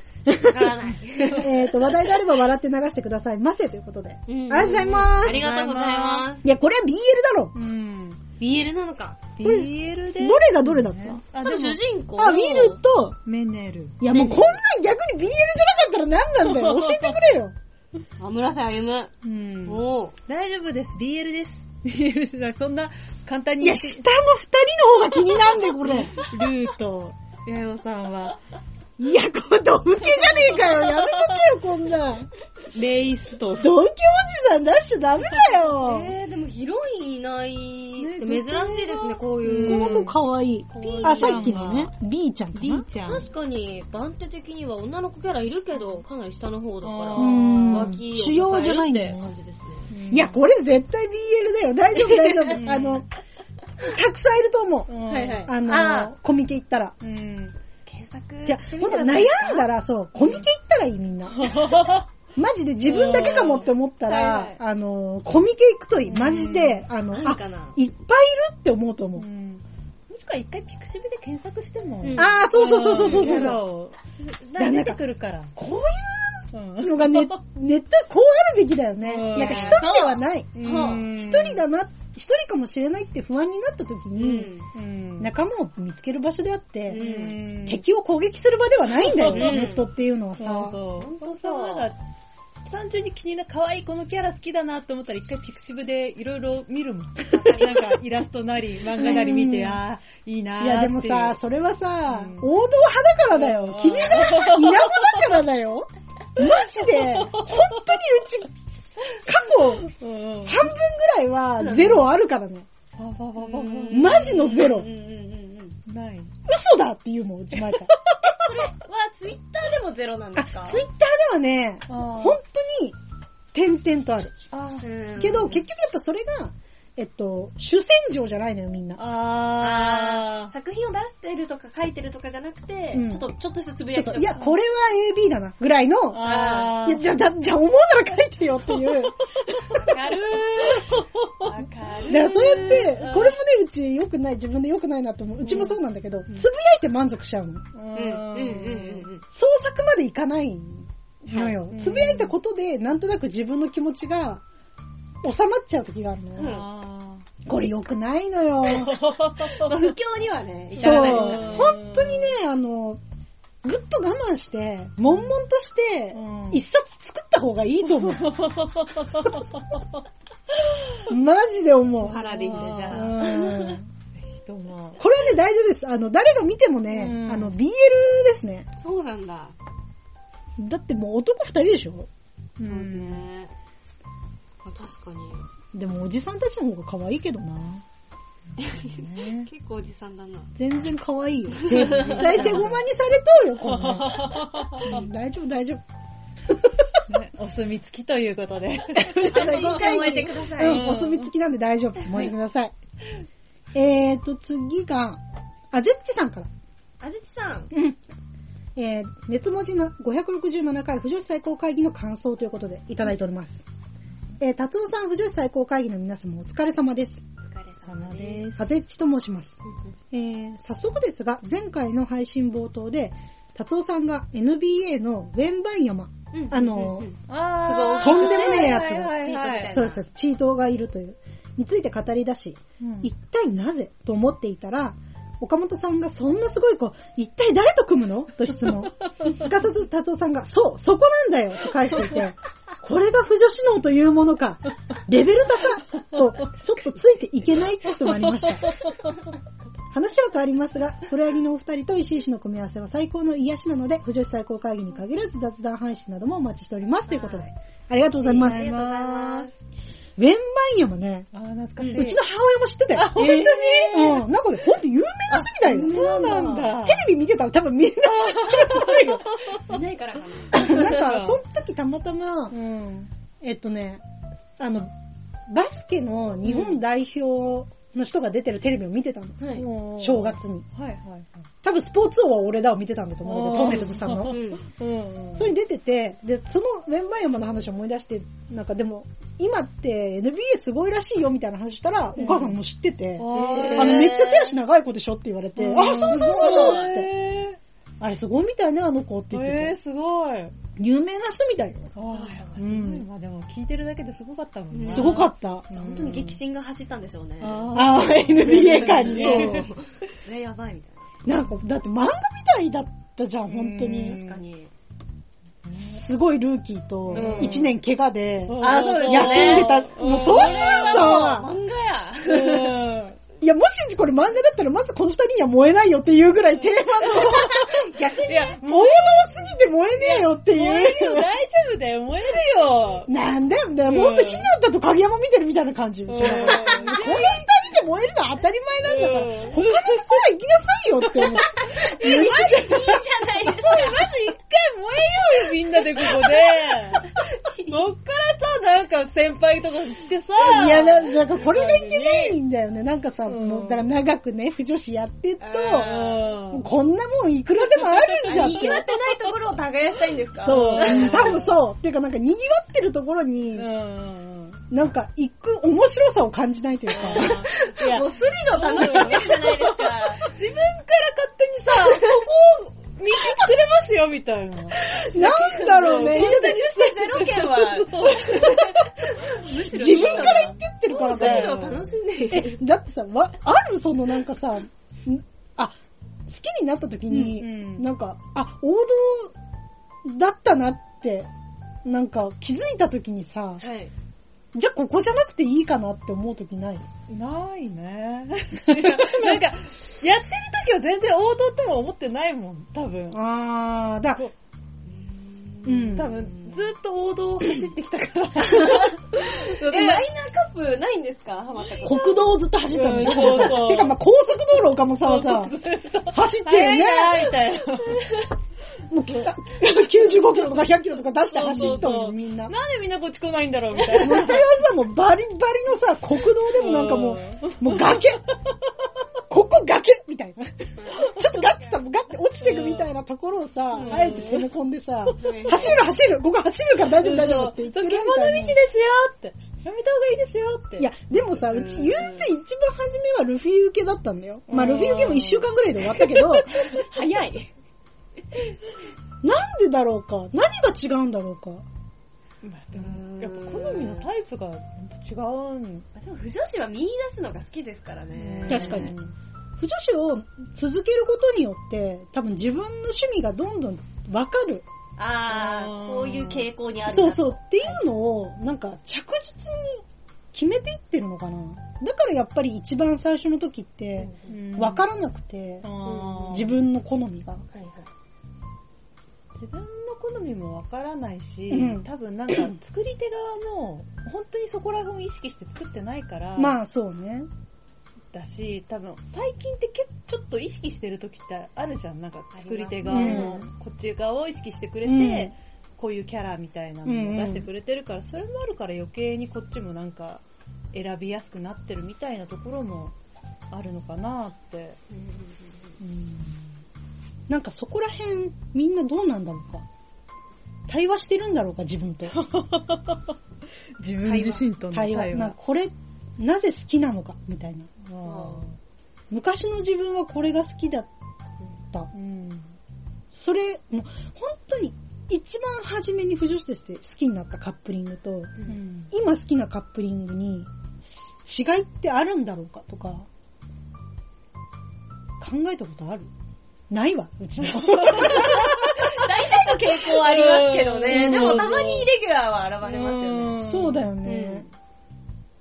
わからない。えっと、話題であれば笑って流してくださいませということで。うんありがとうございますありがとうございます。いや、これは BL だろ。うん。BL なのか。BL でどれがどれだった？あ、でも主、人公あ、ウィルと、メネル。いやもうこんなん逆に BL じゃなかったら何なんだよ。教えてくれよ。あ、村瀬歩む。うん。おー。大丈夫です。BL です。BL だ。そんな簡単にいや、下の二人の方が気になんで、これ。ルーと、ヤヨさんは、いや、これ、ドブケじゃねえかよ。やめとけよ、こんなん。レイスと、ドンキおじさん出しちゃダメだよ。えー、でもヒロインいないねって珍しいですね、こういう。この子かわいい。うんあ、さっきのね、B ちゃんか B な。ちゃん。確かに、番手的には女の子キャラいるけど、かなり下の方だから、脇主要じゃないんだよね感じですね。いや、これ絶対 BL だよ。大丈夫、大丈夫。あの、たくさんいると思う。うんはいはいあのあ、コミケ行ったら。うん。検索じゃあ、ほんと悩んだら、そう、コミケ行ったらいい、みんな。マジで自分だけかもって思ったはいはらい、あの、コミケ行くといい。マジで、あの、あ。いっぱいいるって思うと思うう。んもしくは一回ピクシブで検索しても。うんああ、そうそうそうそうそうそう。そう。だ出てくるから。こううんいうのがね、ネットこうあるべきだよね。うんなんか一人ではない。うん一人だな、一人かもしれないって不安になった時うに。仲間を見つける場所であって、うん敵を攻撃する場ではないんだよ、うんネットっていうのはそうさ。そう。本当さんなんか、単純に気になる、可愛いこのキャラ好きだなって思ったら一回ピクシブでいろいろ見るもん。なんかイラストなり漫画なり見て、うんああ、いいなーっていやでもさ、それはさ、うん王道派だからだよ。君が 稲子だからだよ。マジで、本当にうち、過去、半分ぐらいはゼロあるからね。マジのゼロ。嘘だって言うもん、うち前から。これはツイッターでもゼロなんですか？あ、ツイッターではね、本当に、点々とある。けど、結局やっぱそれが、えっと、主戦場じゃないのよ、みんな。ああー作品を出してるとか書いてるとかじゃなくて、うんちょっと、ちょっとしたつぶやきとか。そうそう。いや、これは AB だな、ぐらいの、あいや、じゃあ、だじゃあ思うなら書いてよっていう。わかるー。わかるー。だからそうやってうん、これもね、うち良くない、自分で良くないなと思う。うちもそうなんだけど、つぶやいて満足しちゃうの。ううんうんうんうん創作までいかないのよ。はいつぶやいたことで、なんとなく自分の気持ちが収まっちゃう時があるのよ。うんあこれ良くないのよ。まあ、不況にはね、至そう。らないですからね。本当にね、あの、ぐっと我慢して、悶々としてうん、一冊作った方がいいと思う。マジで思う。パラディンでじゃあ。うんぜひとも。これはね、大丈夫です。あの、誰が見てもね、うんあの、BL ですね。そうなんだ。だってもう男二人でしょ？そうですね。まあ、確かに。でもおじさんたちの方が可愛いけどな。ね結構おじさんだな。全然可愛いよ。絶対手駒にされとうよ、こんなんうん大丈夫、大丈夫。ねお墨付きということで。安心して終えてください。うん、お墨付きなんで大丈夫。燃えてください。えーと、次が、あぜっちさんから。あずちさん。えー、熱文字の567回不女子最高会議の感想ということでいただいております。えー、達夫さん不女子最高会議の皆様お疲れ様です。お疲れ様様です。あぜっちと申します。えー、早速ですが、前回の配信冒頭で、達夫さんが NBA のウェンバンヤマ、うんあのうんうんあとんでもねえやつがはいはいそうです、チートがいるという。について語り出し、うん一体なぜと思っていたら、岡本さんがそんなすごい子、一体誰と組むの？と質問。すかさず達夫さんが、そう、そこなんだよと返していて、これが不女子脳というものか、レベル高と、ちょっとついていけない人がありました。話は変わりますが、黒柳のお二人と石井氏の組み合わせは最高の癒しなので、不女子最高会議に限らず雑談配信などもお待ちしております。ということで、ありがとうございます。ありがとうございます。バンヨもね、あー、懐かしい。うちの母親も知ってたよ。本当に？うん。なんかね、ほんと有名な人みたいよ。そうなんだ。テレビ見てたら多分みんな知ってるっぽいよ。いないからかな。なんか、その時たまたまう、ん。えっとね、あの、バスケの日本代表の人が出てるテレビを見てたの。はい。正。月に。はいはい多分スポーツ王は俺だを見てたんだと思うんだけど、トンネルズさんの。うん。それに出てて、で、そのウェンバイヤマの話を思い出して、なんかでも、今って NBA すごいらしいよみたいな話したら、お母さんも知ってて、あの、めっちゃ手足長い子でしょって言われて、あ、そうそうそうそうって。へあれすごいみたいね、あの子ってー言ってて。えー、すごい。有名な人みたいよ。ああ、ううんん。まあでも聞いてるだけですごかったもんね。すごかった。うん本当に激震が走ったんでしょうね。あああ、NBA 界にね。これやばいみたいなんか、だって漫画みたいだったじゃん、本当うんにな。。確かに。すごいルーキーとうん、一年怪我で、そうあそうです休んでた。もうそんなんだ漫画や。うん。いや、もしこれ漫画だったらまずこの二人には燃えないよっていうぐらい定番 逆に。いや、の、王道すぎて燃えねえよって燃えるよ、いう。大丈夫だよ、燃えるよ。なんだよ、もうほんとひなたと影山見てるみたいな感じ。うちはこの二人で燃えるのは当たり前なんだから、うん他のところは行きなさいよって思う。マジいいじゃないですか。まず一回燃えようよ、みんなでここで。そっからさ、なんか先輩とか来てさ。いや、ななんかこれがいけないんだよね。なんかさ、うんもう、だから長くね、不女子やってると、うん。こんなもんいくらでもあるんじゃんって。にぎわってないところを耕したいんですか？そう、うん多分そう。っていうかなんか賑わってるところにう、ん。なんか行く面白さを感じないというか。いやもうスリルを楽しんでるじゃないですか。自分から勝手にさ、ここを見てくれますよ、みたいな。なんだろうね。検索してゼロ件は、自分から言ってってるからスリルさ。を楽しんでいる。え、だってさ、わ、あるそのなんかさ、んあ、好きになった時に、うんうんなんか、あ、王道だったなって、なんか気づいた時にさ、はい。じゃあここじゃなくていいかなって思う時ない？ないね。なんか、やってる時は全然王道とも思ってないもん、多分。あー、だ、うん。多分、ずっと王道を走ってきたから。え、マイナーカップないんですか？ハマったこと。国道をずっと走ってたんだうんそうそうてか、まあ、高速道路岡本さんはさ、走ってるね。早いなみたいな。もう、95キロとか100キロとか出して走ったのそうそうそうみんな。なんでみんなこっち来ないんだろうみたいうな。ちはさ、もうバリバリのさ、国道でもなんかもう、もう崖ここ崖みたいな。ちょっとガッてさ、ガッて落ちてくみたいなところをさ、んあえて攻め込んでさ、走る走るここ走るから大丈夫大丈夫って言ってそう、る獣みたいな。道ですよって。やめた方がいいですよって。いや、でもさ、うち言うて一番初めはルフィ受けだったんだよ。まあルフィ受けも一週間ぐらいで終わったけど、早い。なんでだろうか？何が違うんだろうか？まあでもやっぱ好みのタイプがほんと違うん。でも、不女子は見出すのが好きですからね。確かに不女子を続けることによって、多分自分の趣味がどんどんわかる。あー、こういう傾向にあるなそうそうっていうのを、なんか着実に決めていってるのかな。だからやっぱり一番最初の時って、わからなくて、うん自分の好みが。はいはい。自分の好みもわからないし、うん多分なんか作り手側も本当にそこら辺を意識して作ってないから、まあそうね。だし、多分最近ってけちょっと意識してる時ってあるじゃん。なんか作り手側もこっち側を意識してくれて、うんこういうキャラみたいなのを出してくれてるから、それもあるから余計にこっちもなんか選びやすくなってるみたいなところもあるのかなって。なんかそこら辺みんなどうなんだろうか。対話してるんだろうか、自分と。自分自身と対話。なんかこれ、なぜ好きなのか、みたいな。昔の自分はこれが好きだった。うん。それ、もう本当に一番初めに不女子として好きになったカップリングと、うん今好きなカップリングに違いってあるんだろうかとか、考えたことある？ないわ、うちも。大体の傾向はありますけどね。うんでもたまにイレギュラーは現れますよね。そうだようんね。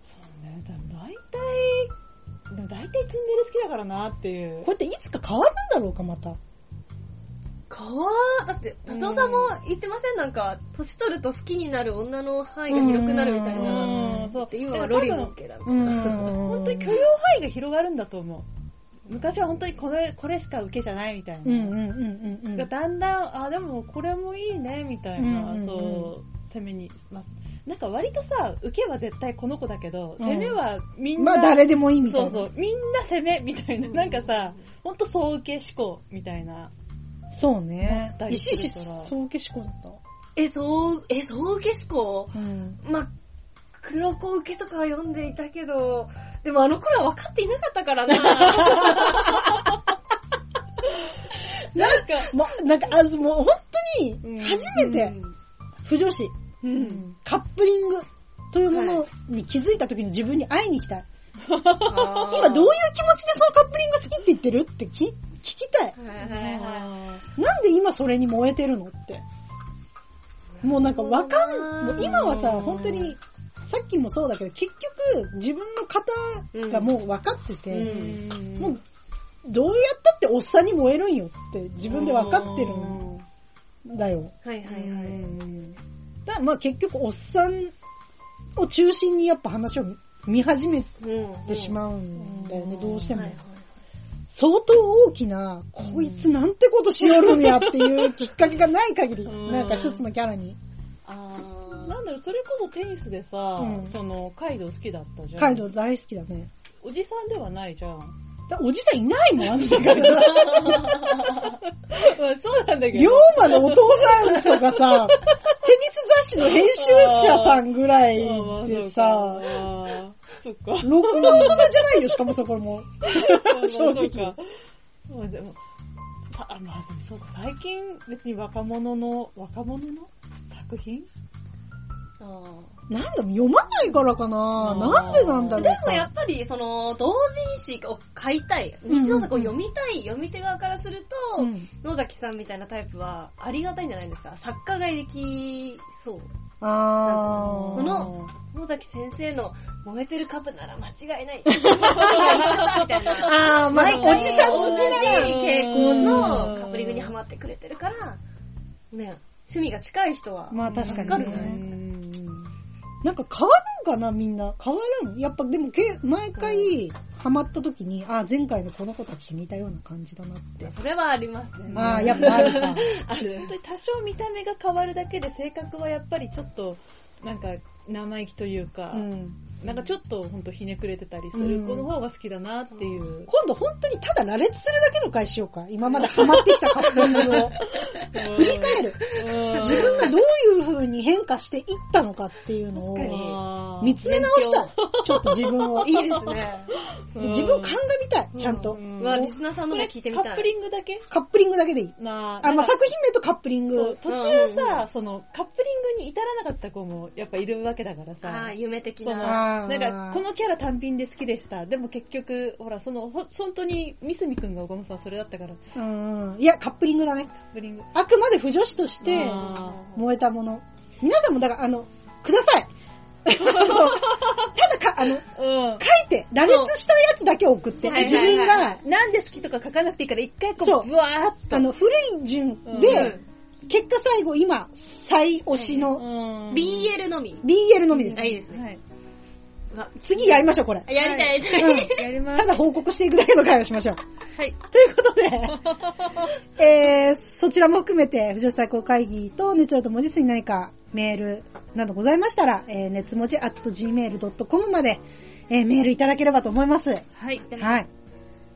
そうね。でも大体、でも大体ツンデレ好きだからなっていうこ。れっていつか変わるんだろうか、また。かわー、だって、達夫さんも言ってません？なんか、年取ると好きになる女の範囲が広くなるみたいな。うんそうで今はロリも OK だみたいな。うん。本当に許容範囲が広がるんだと思う。昔は本当にこれ、これしか受けじゃないみたいな。うんうんうんうんうん。がだんだん、あ、でもこれもいいね、みたいな、うんうんうんそう、攻めに、まあ、なんか割とさ、受けは絶対この子だけど、うん攻めはみんな、まあ誰でもいいみたいな。そうそう、みんな攻め、みたいな、なんかさ、ほんと総受け思考、みたいな。そうね石石総受け思考だっえ、そう、え、そう受け思考た。うん。まあ、黒子受けとかは読んでいたけど、でもあの頃は分かっていなかったからな。なんか、ま、なんか、あもう本当うんに、初めて、不女子、うん。カップリングというものに気づいた時の自分に会いに行きたい。今今どういう気持ちでそのカップリング好きって言ってる？って聞聞きたい。はいはいはなんで今それに燃えてるの？って。もうなんかわかん、もう今はさ、本当に、さっきもそうだけど、結局自分の型がもう分かってて、うんもう、どうやったっておっさんに燃えるんよって自分で分かってるんだよ。い。はいはいはい。だまあ結局おっさんを中心にやっぱ話を見始めうんてしまうんだよね、どうしても相当大きな、こいつなんてことしよるんやっていうきっかけがない限り、うんなんか一つのキャラに。あーなんだろう、それこそテニスでさ、うんその、カイドウ好きだったじゃん。カイドウ大好きだね。おじさんではないじゃん。だおじさんいないもん、あの世界に。そうなんだけ龍馬のお父さんとかさ、テニス雑誌の編集者さんぐらいでさ、そっか。ろくな大人じゃないよ、しかもそこも。正直そうか。まあでも、さまあでもそうか、最近別に若者の、若者の作品？あなんだ読まないからかななんでなんだろうでもやっぱり、その、同人誌を買いたい。日常作を読みたい、読み手側からすると、うん野崎さんみたいなタイプはありがたいんじゃないですか。作家ができそう。あー。この野崎先生の燃えてる株なら間違いない。一緒だみたいな。ああ、毎回おじさん好きなら、傾向のカップリングにハマってくれてるから、ね、趣味が近い人は、まあ確かにね助かるね。なんか変わるんかな、みんな。変わらん。やっぱでもけ、毎回、ハマった時に、あー、前回のこの子たちと似たような感じだなって。それはありますね。あー、やっぱあるか。ある本当に多少見た目が変わるだけで性格はやっぱりちょっと、なんか生意気というか、うん。なんかちょっと本当ひねくれてたりする子の方が好きだなっていう。今度本当にただ羅列するだけの回しようか。今までハマってきたカップリングを。振り返る。自分がどういう風に変化していったのかっていうのを見つめ直したい。ちょっと自分を。いいですね。自分を鑑みたい、ちゃんと。うわ、リスナーさんのも聞いてみたい。カップリングだけ？カップリングだけでいい。なあ、まあ、なんか作品名とカップリング。途中さ、そのカップリングに至らなかった子もやっぱいるわけだからあさあ、。夢的な。なんか、このキャラ単品で好きでした。でも結局、ほら、その、ほ本当に、ミスミくんが岡本さんそれだったから、カうんうん。いや、カップリングだね。ップリング。あくまで不女子としてあ燃えたもの。皆さんもだから、あの、ください。ただか、あの、ーうん。書いて、羅列したやつだけ送って、はい自分が、なんで好きとか書かなくていいから、一回こ、そううぶわーっと。あの、古い順で、結果最後、今、最推しのうん BL のみ。BL のみですあ、。いいですね。はい。次やりましょう、これ。やりたい、やりたうんい。やります。ただ報告していくだけの会をしましょう。はい。ということで、えー、そちらも含めて、不女子最高会議と熱量と文字数に何かメールなどございましたら、えー、熱文字 at gmail.com まで、えー、メールいただければと思います。はい。はい。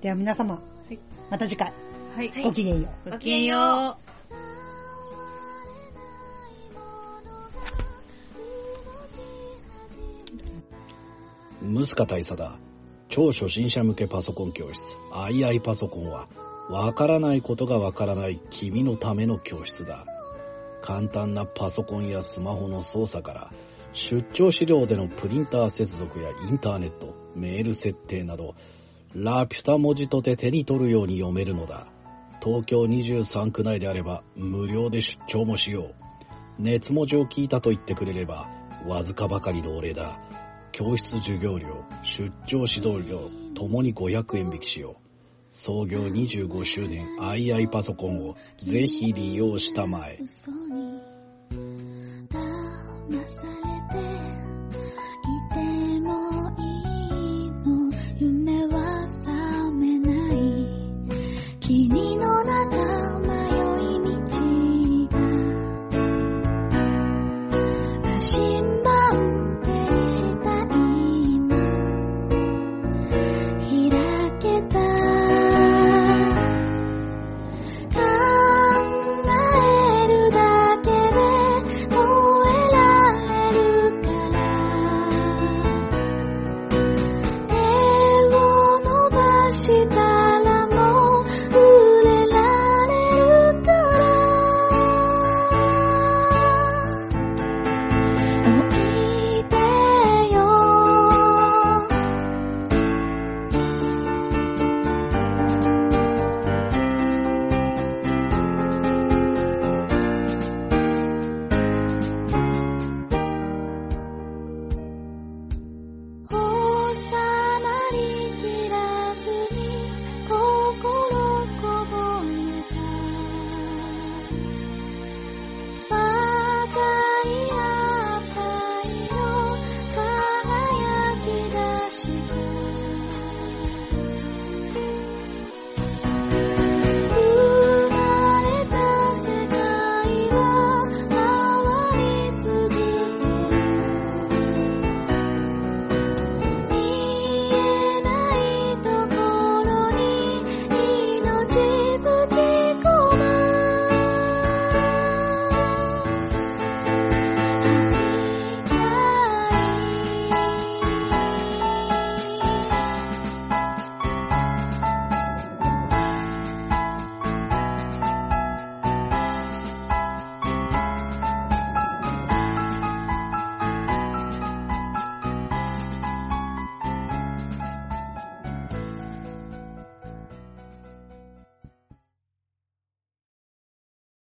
では皆様、はいまた次回、はい。ごきげんよう。ごきげんよう。ムスカ大佐だ。超初心者向けパソコン教室、II パソコンは、わからないことがわからない君のための教室だ。簡単なパソコンやスマホの操作から、出張資料でのプリンター接続やインターネット、メール設定など、ラピュタ文字とて手に取るように読めるのだ。東京23区内であれば無料で出張もしよう。熱文字を聞いたと言ってくれれば、わずかばかりのお礼だ。教室授業料、出張指導料、ともに500円引きしよう。創業25周年 II パソコンをぜひ利用したまえ。嘘に騙されて